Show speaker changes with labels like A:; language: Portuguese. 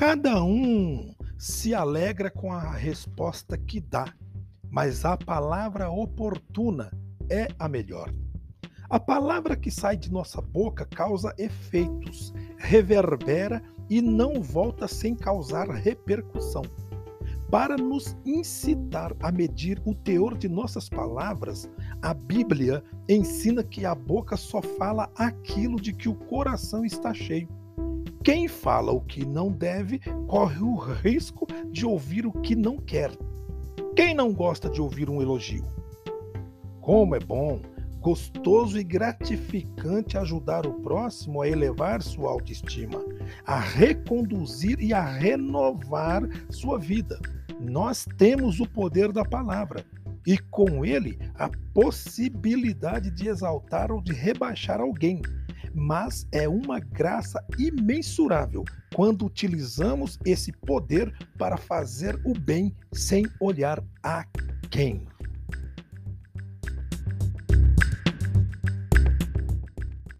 A: Cada um se alegra com a resposta que dá, mas a palavra oportuna é a melhor. A palavra que sai de nossa boca causa efeitos, reverbera e não volta sem causar repercussão. Para nos incitar a medir o teor de nossas palavras, a Bíblia ensina que a boca só fala aquilo de que o coração está cheio. Quem fala o que não deve corre o risco de ouvir o que não quer. Quem não gosta de ouvir um elogio? Como é bom, gostoso e gratificante ajudar o próximo a elevar sua autoestima, a reconduzir e a renovar sua vida. Nós temos o poder da palavra e com ele a possibilidade de exaltar ou de rebaixar alguém. Mas é uma graça imensurável quando utilizamos esse poder para fazer o bem sem olhar a quem.